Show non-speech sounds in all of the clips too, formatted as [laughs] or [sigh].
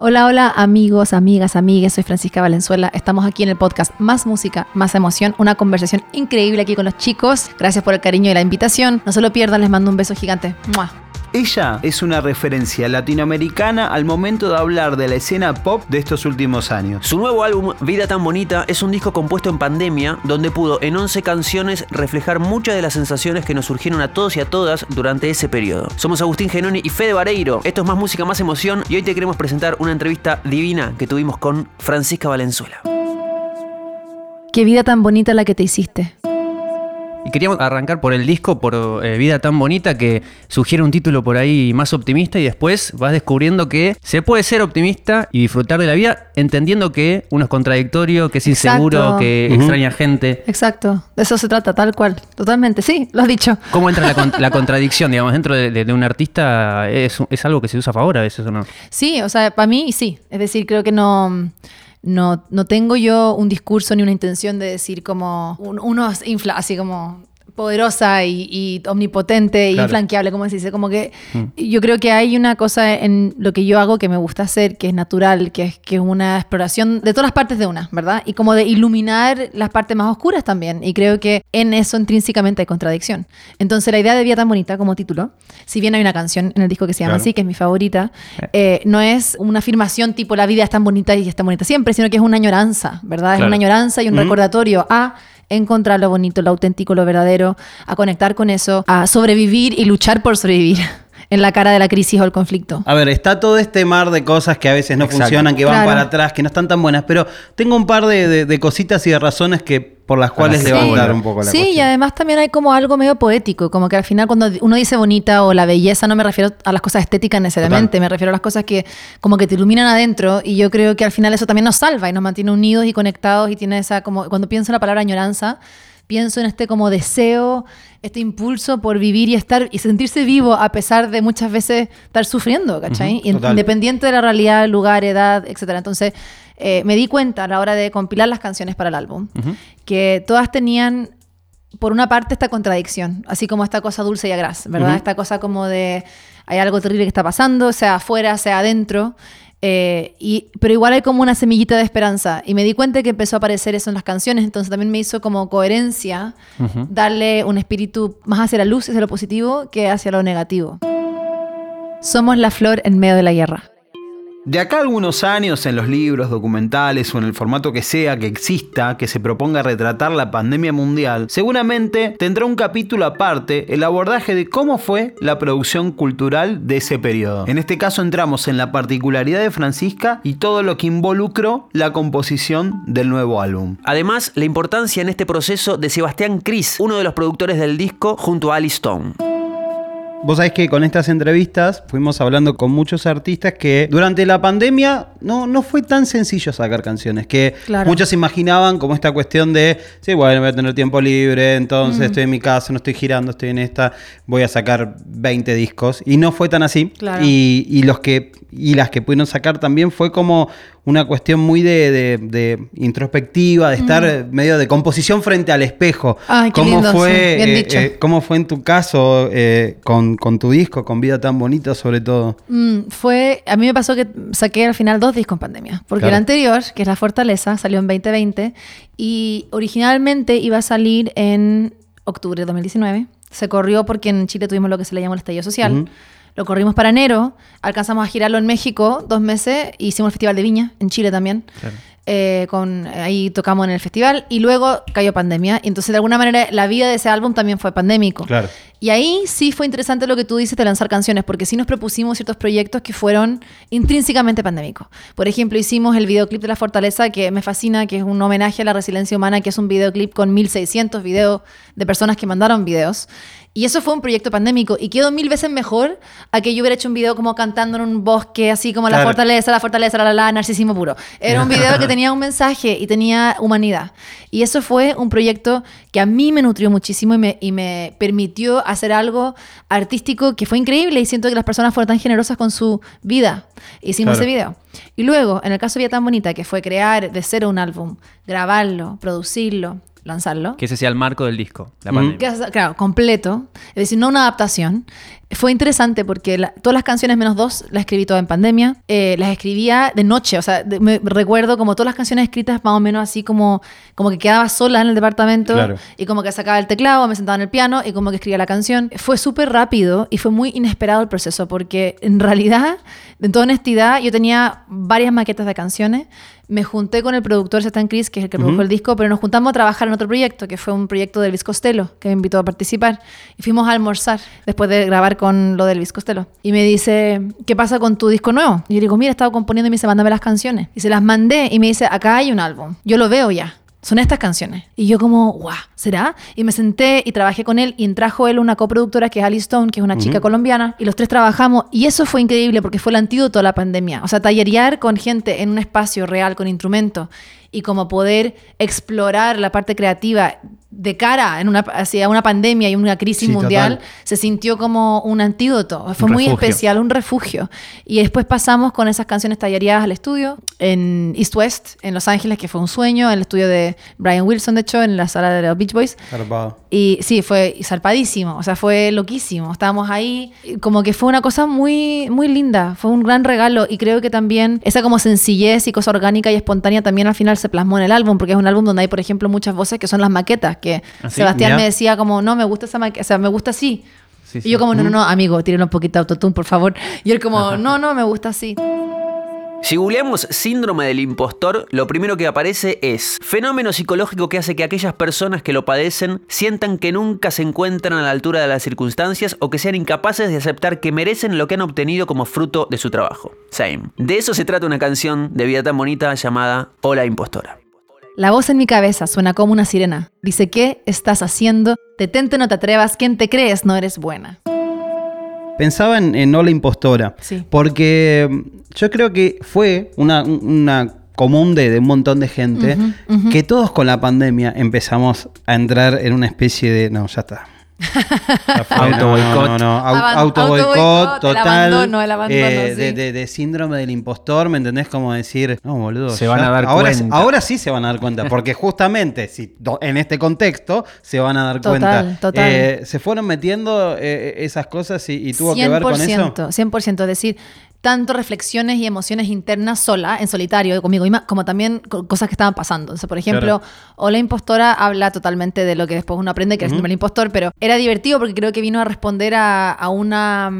Hola, hola amigos, amigas, amigues, soy Francisca Valenzuela. Estamos aquí en el podcast Más Música, Más Emoción, una conversación increíble aquí con los chicos. Gracias por el cariño y la invitación. No se lo pierdan, les mando un beso gigante. ¡Mua! Ella es una referencia latinoamericana al momento de hablar de la escena pop de estos últimos años. Su nuevo álbum, Vida tan Bonita, es un disco compuesto en pandemia, donde pudo en 11 canciones reflejar muchas de las sensaciones que nos surgieron a todos y a todas durante ese periodo. Somos Agustín Genoni y Fede Vareiro. Esto es Más Música, Más Emoción y hoy te queremos presentar una entrevista divina que tuvimos con Francisca Valenzuela. Qué vida tan bonita la que te hiciste. Y queríamos arrancar por el disco, por eh, Vida tan bonita, que sugiere un título por ahí más optimista y después vas descubriendo que se puede ser optimista y disfrutar de la vida entendiendo que uno es contradictorio, que es inseguro, Exacto. que extraña gente. Exacto, de eso se trata, tal cual. Totalmente, sí, lo has dicho. ¿Cómo entra la, con- [laughs] la contradicción, digamos, dentro de, de- de un artista? Es, es algo que se usa a favor a veces o no? Sí, o sea, para mí sí. Es decir, creo que no, no, no tengo yo un discurso ni una intención de decir como un- uno es infla, así como poderosa y, y omnipotente y Claro. inflanqueable, como se dice. Como que yo creo que hay una cosa en lo que yo hago que me gusta hacer, que es natural, que es, que es una exploración de todas las partes de una, ¿verdad? Y como de iluminar las partes más oscuras también. Y creo que en eso intrínsecamente hay contradicción. Entonces la idea de Vida tan bonita como título, si bien hay una canción en el disco que se llama Claro. así, que es mi favorita, eh, no es una afirmación tipo la vida es tan bonita y es tan bonita siempre, sino que es una añoranza, ¿verdad? Es Claro. una añoranza y un recordatorio a encontrar lo bonito, lo auténtico, lo verdadero, a conectar con eso, a sobrevivir y luchar por sobrevivir [laughs] en la cara de la crisis o el conflicto. A ver, está todo este mar de cosas que a veces no Exacto. funcionan, que van Claro. para atrás, que no están tan buenas, pero tengo un par de, de- de cositas y de razones que por las cuales Sí. levantar un poco la Sí, y cuestión. además también hay como algo medio poético, como que al final cuando uno dice bonita o la belleza, no me refiero a las cosas estéticas necesariamente, me refiero a las cosas que como que te iluminan adentro y yo creo que al final eso también nos salva y nos mantiene unidos y conectados y tiene esa como, cuando pienso en la palabra añoranza, pienso en este como deseo, este impulso por vivir y estar y sentirse vivo a pesar de muchas veces estar sufriendo, ¿cachai? Y. Independiente de la realidad, lugar, edad, etcétera. Entonces, eh, me di cuenta a la hora de compilar las canciones para el álbum que todas tenían, por una parte, esta contradicción, así como esta cosa dulce y agraz, ¿verdad? Esta cosa como de hay algo terrible que está pasando, sea afuera, sea adentro. eh, y, pero igual hay como una semillita de esperanza. Y me di cuenta que empezó a aparecer eso en las canciones, entonces también me hizo como coherencia darle un espíritu más hacia la luz, hacia lo positivo, que hacia lo negativo. Somos la flor en medio de la guerra. De acá a algunos años, en los libros, documentales o en el formato que sea que exista, que se proponga retratar la pandemia mundial, seguramente tendrá un capítulo aparte el abordaje de cómo fue la producción cultural de ese periodo. En este caso entramos en la particularidad de Francisca y todo lo que involucró la composición del nuevo álbum. Además, la importancia en este proceso de Sebastián Cris, uno de los productores del disco, junto a Alice Stone. Vos sabés que con estas entrevistas fuimos hablando con muchos artistas que durante la pandemia no, no fue tan sencillo sacar canciones, que Claro. muchos imaginaban como esta cuestión de, sí, bueno, voy a tener tiempo libre, entonces estoy en mi casa, no estoy girando, estoy en esta, voy a sacar 20 discos. Y no fue tan así. Claro. Y, y los que, y las que pudieron sacar también fue como una cuestión muy de, de- de introspectiva, de estar medio de composición frente al espejo. Ay, qué ¿Cómo lindo, fue, sí, bien eh, dicho. eh, ¿Cómo fue en tu caso eh, con, con tu disco, con Vida tan bonita sobre todo? Mm, fue, a mí me pasó que saqué al final dos discos en pandemia, porque Claro. el anterior, que es La Fortaleza, salió en 2020 y originalmente iba a salir en octubre de 2019. Se corrió porque en Chile tuvimos lo que se le llama el estallido social. Ujú. Lo corrimos para enero, alcanzamos a girarlo en México dos meses, hicimos el Festival de Viña, en Chile también. Eh, con, ahí tocamos en el festival y luego cayó pandemia. Y entonces, de alguna manera, la vida de ese álbum también fue pandémico. Claro. Y ahí sí fue interesante lo que tú dices de lanzar canciones, porque sí nos propusimos ciertos proyectos que fueron intrínsecamente pandémicos. Por ejemplo, hicimos el videoclip de La Fortaleza, que me fascina, que es un homenaje a la resiliencia humana, que es un videoclip con 1600 videos de personas que mandaron videos. Y eso fue un proyecto pandémico y quedó mil veces mejor a que yo hubiera hecho un video como cantando en un bosque, así como La Claro. Fortaleza, La Fortaleza, la la la, narcisismo puro. Era un video que [laughs] tenía un mensaje y tenía humanidad. Y eso fue un proyecto que a mí me nutrió muchísimo y me, y me permitió hacer algo artístico que fue increíble y siento que las personas fueron tan generosas con su vida. Hicimos Claro. ese video. Y luego, en el caso de Vida tan bonita, que fue crear de cero un álbum, grabarlo, producirlo, lanzarlo. Que ese sea el marco del disco, la Mm. pandemia. Que es, claro, completo, es decir, no una adaptación. Fue interesante porque la- todas las canciones menos dos las escribí todas en pandemia. Eh, las escribía de noche, o sea, de- me recuerdo como todas las canciones escritas más o menos así como, como que quedaba sola en el departamento Claro. y como que sacaba el teclado, me sentaba en el piano y como que escribía la canción. Fue súper rápido y fue muy inesperado el proceso porque en realidad, en toda honestidad, yo tenía varias maquetas de canciones. Me junté con el productor Stan Chris, que es el que produjo el disco, pero nos juntamos a trabajar en otro proyecto, que fue un proyecto de Elvis Costello, que me invitó a participar. Y fuimos a almorzar después de grabar con lo de Elvis Costello. Y me dice, ¿qué pasa con tu disco nuevo? Y yo digo, mira, he estado componiendo y me dice, mándame las canciones. Y se las mandé y me dice, acá hay un álbum. Yo lo veo ya. Son estas canciones. Y yo como, guau, ¿será? Y me senté y trabajé con él y trajo él una coproductora que es Ali Stone, que es una chica colombiana. Y los tres trabajamos. Y eso fue increíble porque fue el antídoto a la pandemia. O sea, tallerear con gente en un espacio real, con instrumentos. Y como poder explorar la parte creativa de cara en una, hacia una pandemia y una crisis Sí, mundial, total. se sintió como un antídoto. Fue Un muy refugio. especial, un refugio. Y después pasamos con esas canciones tallereadas al estudio en East West, en Los Ángeles, que fue un sueño, en el estudio de Brian Wilson, de hecho, en la sala de los Beach Boys. Zarpado. Y sí, fue zarpadísimo, o sea, fue loquísimo. Estábamos ahí, como que fue una cosa muy, muy linda, fue un gran regalo y creo que también esa como sencillez y cosa orgánica y espontánea también al final se plasmó en el álbum, porque es un álbum donde hay, por ejemplo, muchas voces que son las maquetas, que ¿Ah, sí? Sebastián me decía como, no, me gusta esa maqueta, o sea, me gusta así. Sí, y yo como, no, no, no, amigo, tírenle un poquito de autotune, por favor. [laughs] Y él como, [laughs] no, no, me gusta así. Si googleamos síndrome del impostor, lo primero que aparece es fenómeno psicológico que hace que aquellas personas que lo padecen sientan que nunca se encuentran a la altura de las circunstancias o que sean incapaces de aceptar que merecen lo que han obtenido como fruto de su trabajo. Same. De eso se trata una canción de vida tan bonita llamada Hola Impostora. La voz en mi cabeza suena como una sirena. Dice, ¿qué estás haciendo? Detente, no te atrevas. ¿Quién te crees? No eres buena. Pensaba en, en Ola Impostora. Sí. Porque mm, yo creo que fue una, una común de, de un montón de gente que todos con la pandemia empezamos a entrar en una especie de. No, ya está. Ya fue, Auto no, boicot. No, no, no. Au- Aban- auto auto boicot boicot, el total. abandono, el abandono, eh, de, sí. de- de síndrome del impostor, ¿me entendés? Como decir, no, boludo. Se van a dar ahora, cuenta. Ahora sí se van a dar cuenta, porque justamente si en este contexto se van a dar Total, cuenta. total. Eh, se fueron metiendo eh, esas cosas y, y tuvo que ver con eso. 100%, es decir, tanto reflexiones y emociones internas sola, en solitario, conmigo misma, como también co- cosas que estaban pasando. Entonces, por ejemplo, Hola Impostora habla totalmente de lo que después uno aprende, que es el síndrome del impostor, pero era divertido porque creo que vino a responder a, a una...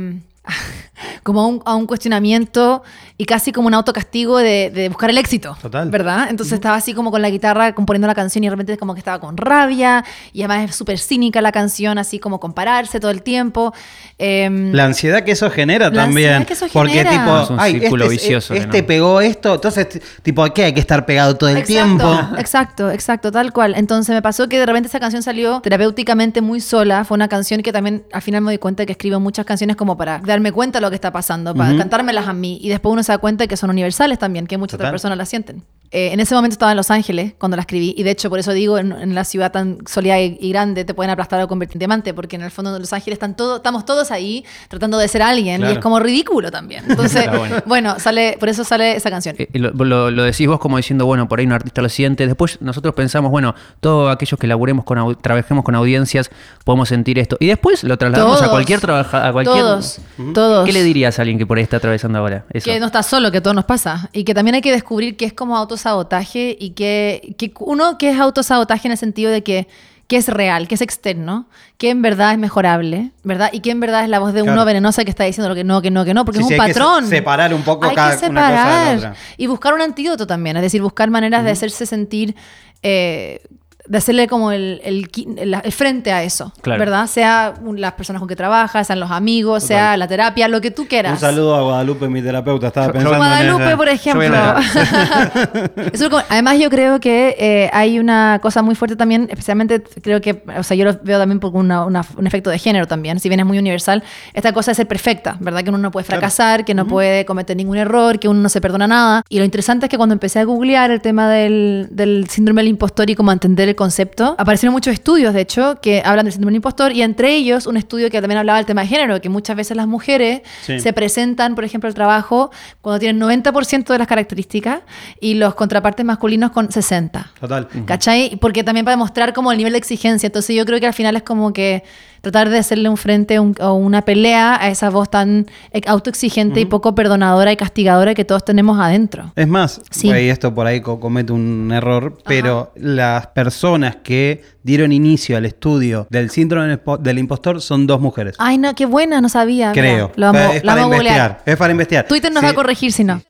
como a un, a un cuestionamiento y casi como un autocastigo de, de buscar el éxito. Total. ¿Verdad? Entonces estaba así como con la guitarra componiendo la canción y de repente como que estaba con rabia y además es súper cínica la canción, así como compararse todo el tiempo. Em, La ansiedad que eso genera La también. que eso porque genera. tipo, Es un ay, círculo este, vicioso que Este no. pegó esto, entonces tipo, ¿qué? Hay que estar pegado todo el Exacto, tiempo. [laughs] Exacto, exacto, tal cual. Entonces me pasó que de repente esa canción salió terapéuticamente muy sola. Fue una canción que también al final me di cuenta que escribo muchas canciones como para darme cuenta de lo que está pasando, para cantármelas a mí. Y después uno se da cuenta de que son universales también, que muchas otras personas las sienten. Eh, en ese momento estaba en Los Ángeles cuando la escribí. Y de hecho, por eso digo, en, en la ciudad tan soleada y, y grande te pueden aplastar o convertir en diamante, porque en el fondo de Los Ángeles están todo, estamos todos ahí tratando de ser alguien. Y es como ridículo también. Entonces, bueno. bueno, sale, por eso sale esa canción. Eh, lo, lo- lo decís vos como diciendo, bueno, por ahí un artista lo siente. Después nosotros pensamos, bueno, todos aquellos que laburemos con trabajemos con audiencias, podemos sentir esto. Y después lo trasladamos a cualquier trabaja, a cualquier. Todos, todos. ¿Qué le dirías a alguien que por ahí está atravesando ahora? Eso. Que no está solo, que todo nos pasa. Y que también hay que descubrir que es como autosabotaje y que, que uno que es autosabotaje en el sentido de que, que es real, que es externo, que en verdad es mejorable, ¿verdad? Y que en verdad es la voz de uno venenosa que está diciendo lo que no, que no, que no, porque Sí, es sí, un que patrón. separar un poco hay cada- que una cosa de la separar otra. y buscar un antídoto también, es decir, buscar maneras de hacerse sentir... eh, de hacerle como el, el el- el frente a eso, Claro. ¿verdad? Sea un- las personas con que trabajas, sean los amigos, sea la terapia, lo que tú quieras. Un saludo a Guadalupe, mi terapeuta. Estaba pensando en Guadalupe, ella. por ejemplo. [laughs] Eso además, yo creo que eh, hay una cosa muy fuerte también, especialmente creo que, o sea, yo lo veo también por una- una- un efecto de género también, si bien es muy universal, esta cosa de ser perfecta, ¿verdad? Que uno no puede fracasar, que no puede cometer ningún error, que uno no se perdona nada. Y lo interesante es que cuando empecé a googlear el tema del, del síndrome del impostor y como a entender concepto. Aparecieron muchos estudios, de hecho, que hablan del síndrome del impostor y entre ellos un estudio que también hablaba del tema de género, que muchas veces las mujeres Sí. se presentan, por ejemplo, al trabajo cuando tienen 90% de las características y los contrapartes masculinos con 60%. Total. ¿Cachai? Porque también para demostrar como el nivel de exigencia. Entonces yo creo que al final es como que tratar de hacerle un frente un- o una pelea a esa voz tan autoexigente y poco perdonadora y castigadora que todos tenemos adentro. Es más, Sí. esto por ahí co- comete un error, pero las personas que dieron inicio al estudio del síndrome del impo- del impostor son dos mujeres. Ay, no, qué buena, no sabía. Creo. Mira, Lo vamos, es para investigar. Es para investigar. Twitter nos Sí. va a corregir si no.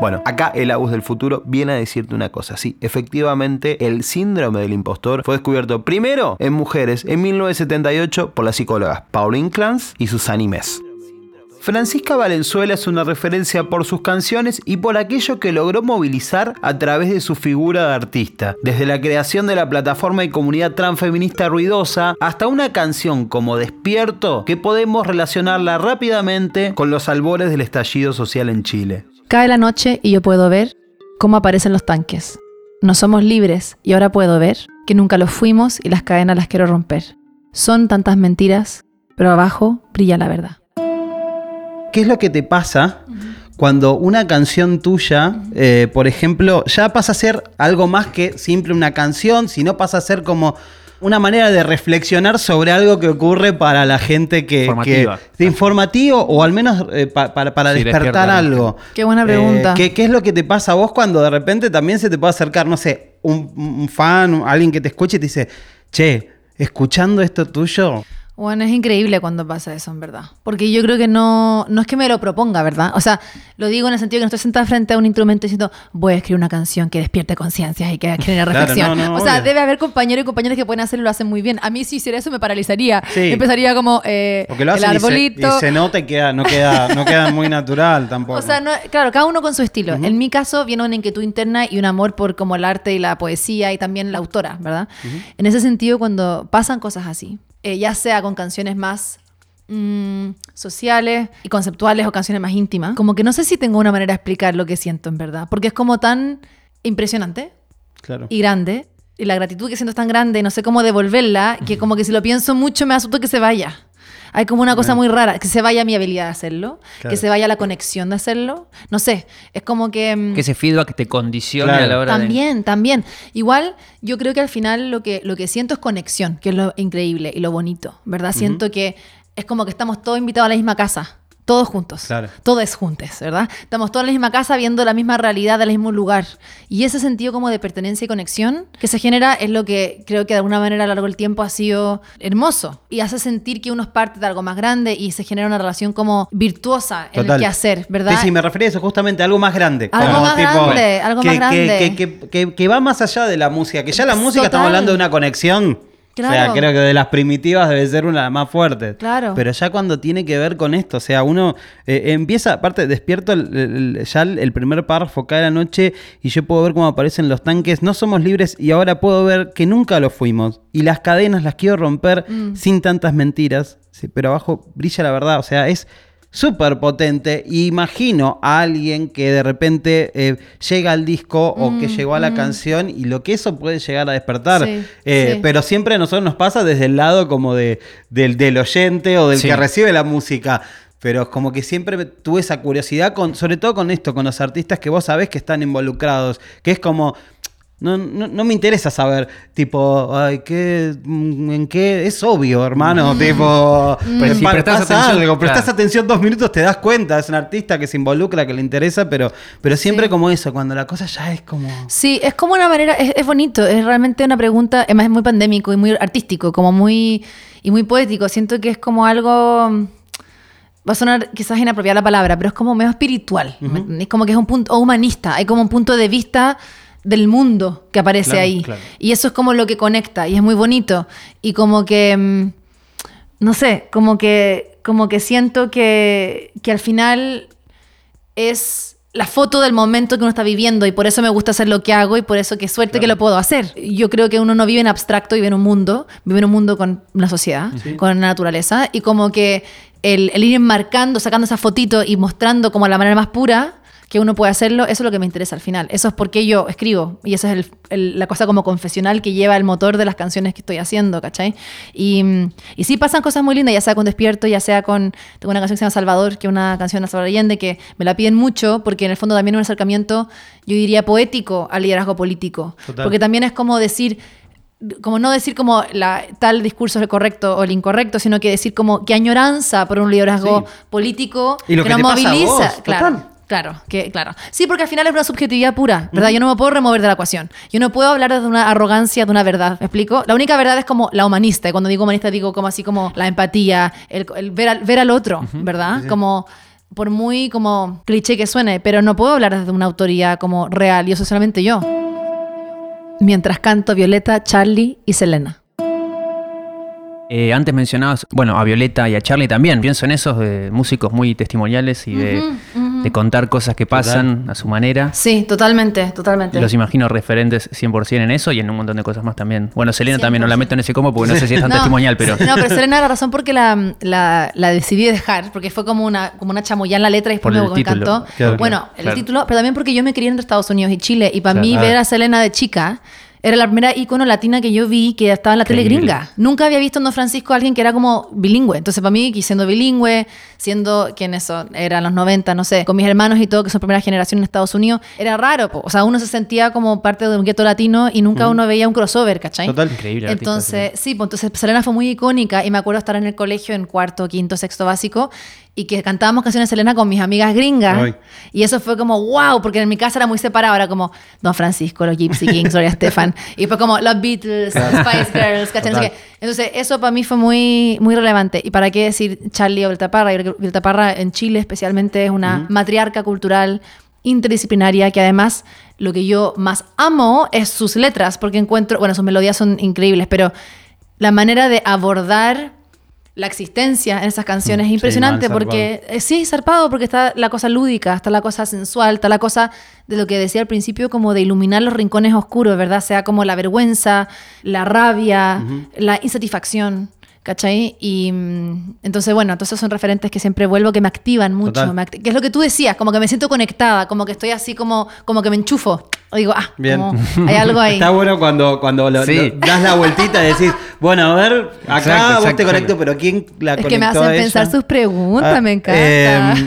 Bueno, acá el Agus del futuro viene a decirte una cosa. Sí, efectivamente, el síndrome del impostor fue descubierto primero en mujeres en 1978 por las psicólogas Pauline Clance y Susan Imes. Francisca Valenzuela es una referencia por sus canciones y por aquello que logró movilizar a través de su figura de artista, desde la creación de la plataforma y comunidad transfeminista ruidosa hasta una canción como Despierto que podemos relacionarla rápidamente con los albores del estallido social en Chile. Cae la noche y yo puedo ver cómo aparecen los tanques. No somos libres y ahora puedo ver que nunca lo fuimos y las cadenas las quiero romper. Son tantas mentiras, pero abajo brilla la verdad. ¿Qué es lo que te pasa cuando una canción tuya, eh, por ejemplo, ya pasa a ser algo más que simple una canción, sino pasa a ser como una manera de reflexionar sobre algo que ocurre para la gente que... Que- de informativo o al menos eh, pa- para, para Sí, despertar despierta. algo. Qué buena pregunta. Eh, ¿qué, qué es lo que te pasa a vos cuando de repente también se te puede acercar, no sé, un, un fan, alguien que te escuche y te dice, che, escuchando esto tuyo, Bueno, es increíble cuando pasa eso, en verdad. Porque yo creo que no, no es que me lo proponga, ¿verdad? O sea, lo digo en el sentido que no estoy sentada frente a un instrumento diciendo, voy a escribir una canción que despierte conciencias y que [laughs] genere Claro, reflexión. no, no, o sea, obvio. debe haber compañeros y compañeras que pueden hacerlo y lo hacen muy bien. A mí si hiciera eso me paralizaría. Sí. Empezaría como eh, lo el hacen y se- arbolito. y se, nota y queda, no, queda, no queda muy natural tampoco. O sea, no- claro, cada uno con su estilo. En mi caso viene una inquietud interna y un amor por como el arte y la poesía y también la autora, ¿verdad? En ese sentido, cuando pasan cosas así, eh, ya sea con canciones más mm, sociales y conceptuales o canciones más íntimas, como que no sé si tengo una manera de explicar lo que siento en verdad, porque es como tan impresionante claro. y grande. Y la gratitud que siento es tan grande no sé cómo devolverla, que como que si lo pienso mucho me asusto que se vaya. Hay como una cosa muy rara, que se vaya mi habilidad de hacerlo, Claro. que se vaya la conexión de hacerlo. No sé, es como que... mm, Que ese feedback te condicione Claro. a la hora de... también, también. Igual, yo creo que al final lo que, lo que siento es conexión, que es lo increíble y lo bonito, ¿verdad? Siento que es como que estamos todos invitados a la misma casa. Todos juntos. Claro. Todos juntos, ¿verdad? Estamos todos en la misma casa viendo la misma realidad del mismo lugar. Y ese sentido como de pertenencia y conexión que se genera es lo que creo que de alguna manera a lo largo del tiempo ha sido hermoso. Y hace sentir que uno es parte de algo más grande y se genera una relación como virtuosa en el que hacer, ¿verdad? Sí, sí, me refería a eso justamente, algo más grande. Algo como más grande, algo que, más grande. Que, que- que- que va más allá de la música, que ya la música Total. estamos hablando de una conexión. O sea, creo que de las primitivas debe ser una de las más fuertes. Claro. Pero ya cuando tiene que ver con esto, o sea, uno eh, empieza, aparte, despierto el- el- ya el, el primer párrafo cae la noche y yo puedo ver cómo aparecen los tanques. No somos libres y ahora puedo ver que nunca lo fuimos. Y las cadenas las quiero romper Mm. sin tantas mentiras. Sí, pero abajo brilla la verdad. O sea, es súper potente. Imagino a alguien que de repente eh, llega al disco o Mm, que llegó a la canción y lo que eso puede llegar a despertar. Sí, Eh, sí. Pero siempre a nosotros nos pasa desde el lado como de, del, del oyente o del Sí. que recibe la música. Pero como que siempre tuve esa curiosidad, con, sobre todo con esto, con los artistas que vos sabés que están involucrados. Que es como. No, no, no me interesa saber, tipo, ay, ¿qué, mm, ¿en qué? Es obvio, hermano, tipo, Pero si prestás atención, algo, prestás claro. atención dos minutos, te das cuenta, es un artista que se involucra, que le interesa, pero, pero siempre Sí. como eso, cuando la cosa ya es como... Sí, es como una manera, es, es bonito, es realmente una pregunta, además es muy pandémico y muy artístico, como muy, y muy poético. Siento que es como algo, mm, va a sonar quizás inapropiada la palabra, pero es como medio espiritual. Es como que es un punto, o humanista, hay como un punto de vista del mundo que aparece Claro, ahí. claro. Y eso es como lo que conecta, y es muy bonito. Y como que, mm, no sé, como que, como que siento que, que al final es la foto del momento que uno está viviendo y por eso me gusta hacer lo que hago y por eso qué suerte que lo puedo hacer. Yo creo que uno no vive en abstracto, vive en un mundo, vive en un mundo con una sociedad, con la naturaleza y como que el, el ir enmarcando, sacando esa fotito y mostrando como la manera más pura que uno puede hacerlo, eso es lo que me interesa al final. Eso es porque yo escribo y esa es el- el- la cosa como confesional que lleva el motor de las canciones que estoy haciendo, ¿cachai? Y, y sí pasan cosas muy lindas, ya sea con Despierto, ya sea con... Tengo una canción que se llama Salvador, que es una canción de Salvador Allende, que me la piden mucho porque en el fondo también es un acercamiento, yo diría, poético al liderazgo político. Total. Porque también es como decir como no decir como la, tal discurso es el correcto o el incorrecto, sino que decir como que añoranza por un liderazgo Sí. político Y lo que, que nos moviliza. vos, claro. total. Claro, que, claro. Sí, porque al final es una subjetividad pura, ¿verdad? Yo no me puedo remover de la ecuación. Yo no puedo hablar desde una arrogancia de una verdad, ¿me explico? La única verdad es como la humanista. Y cuando digo humanista digo como así como la empatía, el, el ver, al, ver al otro, ¿verdad? Como por muy como cliché que suene, pero no puedo hablar desde una autoría como real. Yo soy solamente yo. Mientras canto Violeta, Charlie y Selena. Eh, antes mencionabas, bueno, a Violeta y a Charlie también. Pienso en esos de músicos muy testimoniales y de, de contar cosas que pasan a su manera. Sí, totalmente, totalmente. Los imagino referentes 100% en eso y en un montón de cosas más también. Bueno, Selena también no la meto en ese combo porque no sé si es tan [laughs] testimonial, pero... No, pero Selena era la [laughs] razón porque la, la, la decidí dejar, porque fue como una, como una chamullá en la letra y después Por me, el me título. encantó. Claro, bueno, el título, pero también porque yo me quería entre Estados Unidos y Chile, y para Claro. mí Ah. ver a Selena de chica era la primera ícono latina que yo vi que estaba en la tele gringa. Nunca había visto en Don Francisco a alguien que era como bilingüe. Entonces, para mí, siendo bilingüe, siendo, ¿quiénes son? Eran los 90, no sé, con mis hermanos y todo, que son primera generación en Estados Unidos, era raro. po. O sea, uno se sentía como parte de un gueto latino y nunca uno veía un crossover, ¿cachai? Total. Increíble. Entonces, sí, pues entonces Selena fue muy icónica y me acuerdo estar en el colegio en cuarto, quinto, sexto básico y que cantábamos canciones Selena con mis amigas gringas. Ay. Y eso fue como, wow, porque en mi casa era muy separado, era como Don Francisco, los Gypsy [laughs] Kings, Gloria Estefan, y después como los Beatles, Spice Girls, ¿cachai? No sé. Entonces, eso para mí fue muy, muy relevante. ¿Y para qué decir Charlie o Violeta Parra? Yo creo que Violeta Parra en Chile especialmente es una matriarca cultural interdisciplinaria que además lo que yo más amo es sus letras, porque encuentro, bueno, sus melodías son increíbles, pero la manera de abordar la existencia en esas canciones es sí, impresionante mal, porque eh, sí, zarpado porque está la cosa lúdica, está la cosa sensual, está la cosa de lo que decía al principio como de iluminar los rincones oscuros, ¿verdad? Sea como la vergüenza, la rabia, la insatisfacción. ¿Cachai? Y mm, entonces, bueno, todos esos son referentes que siempre vuelvo, que me activan mucho. Me acti- que es lo que tú decías, como que me siento conectada, como que estoy así como, como que me enchufo. O digo, ah, Bien. como hay algo ahí. [laughs] Está bueno cuando, cuando lo- Sí. lo- das la vueltita y decís, bueno, a ver, [laughs] acá Exacto, vos te conecto, exacto. pero ¿quién la Es conectó que me a hacen ella? pensar sus preguntas, Ah, me encanta. eh,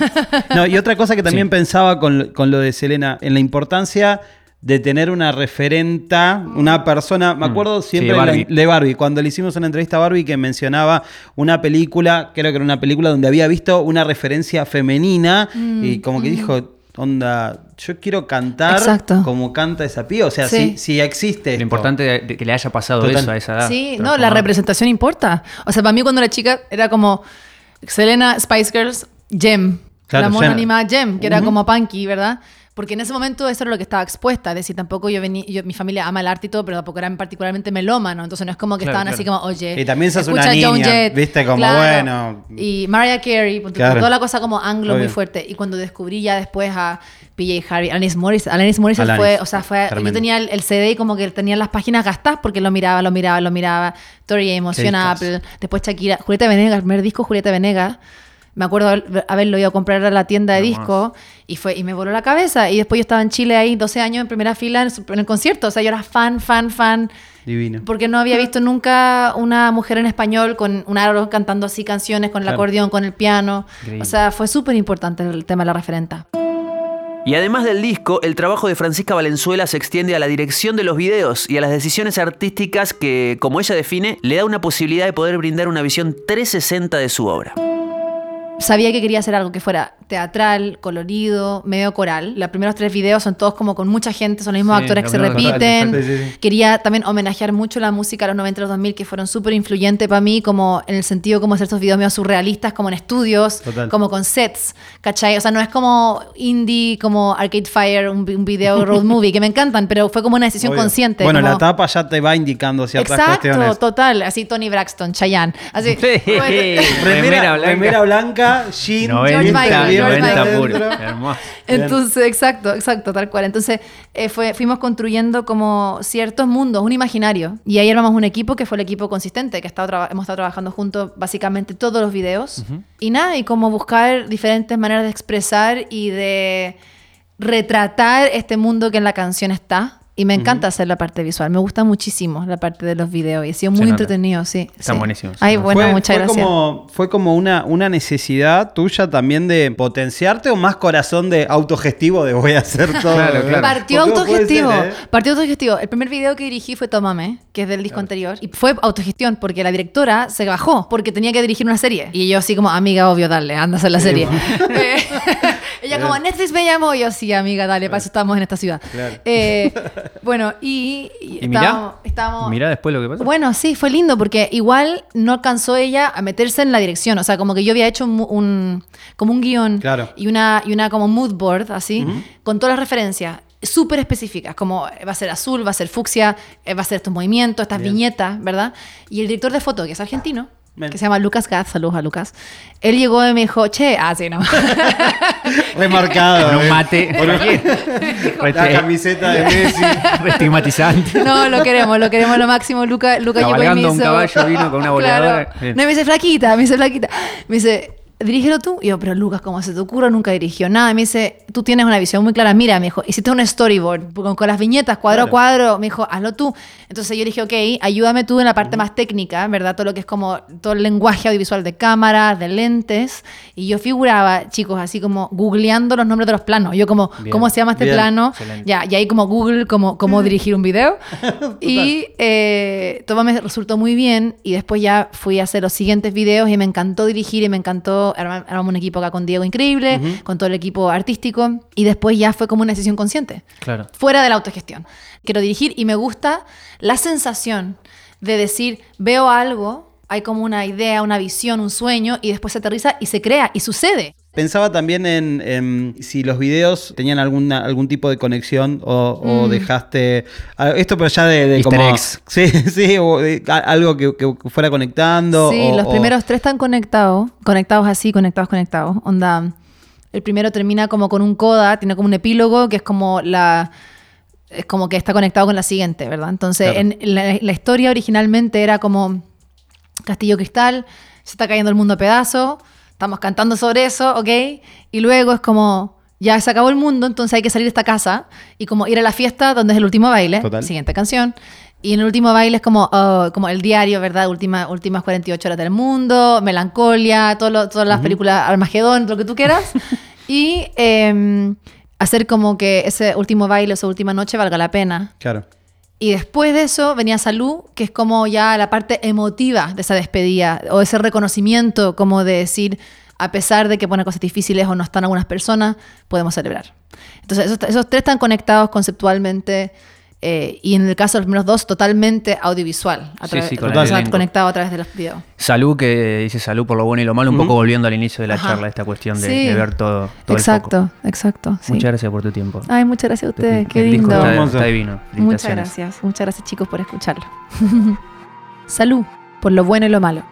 no, y otra cosa que [laughs] también pensaba con, con lo de Selena, en la importancia de tener una referenta, una persona, me acuerdo siempre Mm. Sí, de Barbie. de, de Barbie, cuando le hicimos una entrevista a Barbie que mencionaba una película, creo que era una película donde había visto una referencia femenina Mm, y como que dijo, onda, yo quiero cantar Exacto. como canta esa piba, o sea, Sí. si, si existe Lo esto. importante de, de que le haya pasado Total. eso a esa edad. Sí, no, la representación importa. O sea, para mí cuando era chica era como Selena, Spice Girls, Jem. Claro, la mona Jem. animada que era como punky, ¿verdad? Porque en ese momento eso era lo que estaba expuesta. Es decir, tampoco yo venía, yo, mi familia ama el arte y todo, pero tampoco eran particularmente melómano. Entonces no es como que Claro, estaban así claro. como, oye. Y también sos escucha una niña, Jett. viste, como, bueno. Y Mariah Carey, Claro. toda la cosa como anglo muy Obvio. fuerte. Y cuando descubrí ya después a PJ Harvey, Alanis Morissette, Alanis Morissette Alanis. fue, o sea, fue, yo Tremendo. tenía el, el CD y como que tenía las páginas gastadas porque lo miraba, lo miraba, lo miraba. Tori Amos, Fiona. Apple, después Shakira, Julieta Venegas, el primer disco Julieta Venegas. Me acuerdo haber- haberlo ido a comprar a la tienda de disco y fue y me voló la cabeza. Y después yo estaba en Chile ahí 12 años en primera fila en, su- en el concierto. O sea, yo era fan, fan, fan. Divino. Porque no había visto nunca una mujer en español con un aro cantando así canciones, con el Claro. acordeón, con el piano. Increíble. O sea, fue súper importante el tema de la referenta. Y además del disco, el trabajo de Francisca Valenzuela se extiende a la dirección de los videos y a las decisiones artísticas que, como ella define, le da una posibilidad de poder brindar una visión 360 de su obra. Sabía que quería hacer algo que fuera teatral, colorido, medio coral. Los primeros tres videos son todos como con mucha gente, son los mismos Sí, actores que se repiten. sí, sí. Quería también homenajear mucho la música de los 90 y los 2000 que fueron súper influyentes para mí, como en el sentido como hacer estos videos medio surrealistas, como en estudios, Total. como con sets, ¿cachai? O sea, no es como indie, como Arcade Fire, un, un video road movie, que me encantan, pero fue como una decisión Obvio. consciente. Bueno, como- la tapa ya te va indicando ciertas Exacto, cuestiones. total. Así Tony Braxton, Chayanne. Así. [laughs] Sí. Bueno, Remera, Remera blanca. remera blanca, jean, 90, Michael, George 90 Michael. puro. Hermoso. Entonces, exacto, exacto, tal cual. Entonces, eh, fue, fuimos construyendo como ciertos mundos, un imaginario. Y ahí armamos un equipo que fue el equipo consistente, que estado hemos estado trabajando juntos básicamente todos los videos. Y nada, y como buscar diferentes maneras de expresar y de retratar este mundo que en la canción está. Y me encanta hacer la parte visual. Me gusta muchísimo la parte de los videos. Y ha sido muy entretenido, sí. Están sí. buenísimos. Ay, bueno, fue, muchas fue gracias. Como, fue como una, una necesidad tuya también de potenciarte o más corazón de autogestivo de voy a hacer [laughs] todo. Claro, claro. Partió autogestivo. ser, ¿eh? Partió autogestivo. El primer video que dirigí fue Tómame, que es del disco anterior. Y fue autogestión porque la directora se bajó porque tenía que dirigir una serie. Y yo así como, amiga, obvio, dale, anda a hacer la serie. [laughs] Eh, Ella como, Netflix me llamó. Y yo, sí, amiga, dale, para eso estamos en esta ciudad. Eh, bueno, y, y Y mirá, estábamos- mirá después lo que pasó. bueno, sí, fue lindo porque igual no alcanzó ella a meterse en la dirección. O sea, como que yo había hecho un, un- como un guion Claro. y una, y una como mood board, así, con todas las referencias súper específicas, como eh, va a ser azul, va a ser fucsia, eh, va a ser estos movimientos, estas viñetas, ¿verdad? Y el director de foto, que es argentino, Bien. Que se llama Lucas Gaz, saludos a Lucas, él llegó y me dijo, che, ah, sí, no. [laughs] Remarcado. Con un ¿eh? mate. [laughs] [laughs] La camiseta de Messi. Estigmatizante. No, lo queremos, lo queremos lo máximo. Luca, Luca llegó y me Cabalgando un caballo vino con una boleadora. Claro. No, me dice flaquita, me dice flaquita. Me dice, dirígelo tú. Y yo, pero Lucas, ¿cómo se te ocurre? Nunca dirigió nada. Y me dice, tú tienes una visión muy clara. Mira, me dijo, hiciste un storyboard con, con las viñetas, cuadro a cuadro. Me dijo, hazlo tú. Entonces yo dije, ok, ayúdame tú en la parte más técnica, ¿verdad? Todo lo que es como todo el lenguaje audiovisual de cámaras, de lentes. Y yo figuraba, chicos, así como googleando los nombres de los planos. Yo como, Bien. ¿cómo se llama este Bien. plano? Excelente. Ya, y ahí como Google, como cómo dirigir un video. [laughs] y eh, todo me resultó muy bien. Y después ya fui a hacer los siguientes videos y me encantó dirigir y me encantó. Armar- Armamos un equipo acá con Diego increíble, con todo el equipo artístico. Y después ya fue como una decisión consciente. Claro. Fuera de la autogestión. Quiero dirigir y me gusta la sensación de decir, veo algo, hay como una idea, una visión, un sueño, y después se aterriza y se crea y sucede. Pensaba también en, en si los videos tenían alguna, algún tipo de conexión o, o dejaste. Esto, pero ya de. de como, eggs. [laughs] Sí, sí, o de- a- algo que, que fuera conectando. Sí, o- los o- primeros tres están conectados, conectados así, conectados, conectados. Onda, el primero termina como con un coda, tiene como un epílogo que es como la es como que está conectado con la siguiente, ¿verdad? Entonces, Claro. en la, la historia originalmente era como Castillo Cristal, se está cayendo el mundo a pedazos, estamos cantando sobre eso, ¿ok? Y luego es como, ya se acabó el mundo, entonces hay que salir de esta casa y como ir a la fiesta donde es el último baile, Total. siguiente canción. Y en el último baile es como, oh, como el diario, ¿verdad? Última, últimas 48 horas del mundo, Melancolia, todo lo- todas las películas, Armagedón, lo que tú quieras. [laughs] y em, hacer como que ese último baile, esa última noche valga la pena. Claro. Y después de eso venía Salud, que es como ya la parte emotiva de esa despedida, o ese reconocimiento, como de decir, a pesar de que pone cosas difíciles o no están algunas personas, podemos celebrar. Entonces, esos, esos tres están conectados conceptualmente, eh, y en el caso de los primeros dos, totalmente audiovisual, a Sí, sí, con o el sea, elenco. conectado a través de los videos. Salud, que dice salud por lo bueno y lo malo, un poco volviendo al inicio de la Ajá. charla, esta cuestión de, Sí. de ver todo, todo el exacto, foco. exacto. sí. Muchas gracias por tu tiempo. Ay, muchas gracias a ustedes, qué El disco lindo. Está, divino. Muchas gracias, muchas gracias chicos por escucharlo. [laughs] Salud por lo bueno y lo malo.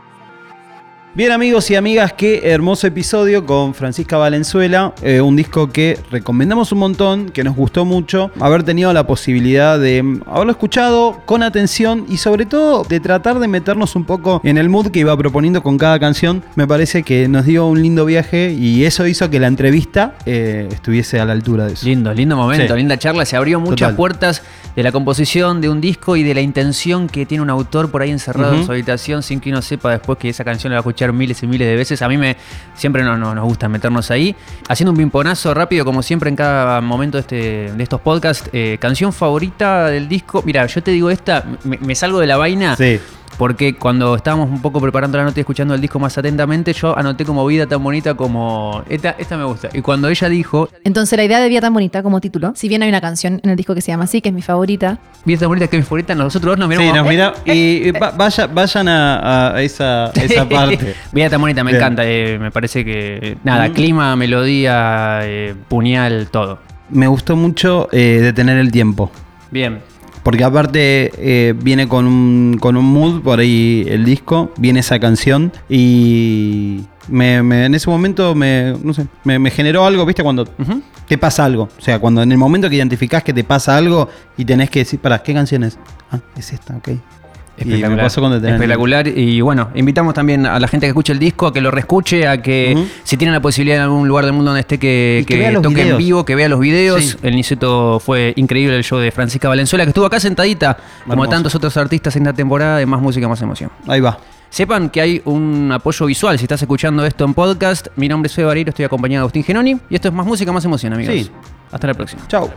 Bien amigos y amigas, qué hermoso episodio con Francisca Valenzuela, eh, un disco que recomendamos un montón, que nos gustó mucho, haber tenido la posibilidad de haberlo escuchado con atención y sobre todo de tratar de meternos un poco en el mood que iba proponiendo con cada canción, me parece que nos dio un lindo viaje y eso hizo que la entrevista eh, estuviese a la altura de eso. Lindo, lindo momento, Sí. linda charla. Se abrió muchas Total. puertas de la composición de un disco y de la intención que tiene un autor por ahí encerrado en su habitación sin que uno sepa después que esa canción la va a escuchar miles y miles de veces. A mí me siempre nos, nos- nos gusta meternos ahí. Haciendo un pimponazo rápido, como siempre en cada momento de, este, de estos podcasts. eh, canción favorita del disco. Mira, yo te digo esta, me, me salgo de la vaina. Sí. Porque cuando estábamos un poco preparando la nota y escuchando el disco más atentamente, yo anoté como vida tan bonita como. Esta, esta me gusta. Y cuando ella dijo, Entonces la idea de Vida tan bonita como título, si bien hay una canción en el disco que se llama así, que es mi favorita, vida tan bonita que es mi favorita, nosotros dos nos miramos. Sí, nos eh, mira y va- vaya- vayan a, a esa, [laughs] esa parte. Vida tan bonita, me Bien. encanta. eh, me parece que. Nada, Mm. clima, melodía, eh, puñal, todo. Me gustó mucho eh, detener el tiempo. Bien. Porque aparte eh, viene con un, con un mood por ahí el disco, viene esa canción y me, me- en ese momento me, no sé, me, me generó algo, ¿viste? Cuando te pasa algo. O sea, cuando en el momento que identificás que te pasa algo y tenés que decir, para, ¿qué canción es? Ah, es esta, ok. Y me pasó con detener. Espectacular. Y bueno, invitamos también a la gente que escuche el disco a que lo reescuche, a que si tienen la posibilidad en algún lugar del mundo donde esté que, Y que toque en vivo, que vea los videos. Sí. El Niceto fue increíble el show de Francisca Valenzuela, que estuvo acá sentadita, como tantos otros artistas en la temporada de Más Música, Más Emoción. Ahí va. Sepan que hay un apoyo visual si estás escuchando esto en podcast. Mi nombre es Fede Vareiro, estoy acompañado de Agustín Genoni. Y esto es Más Música, Más Emoción, amigos. Sí. Hasta la próxima. Chau.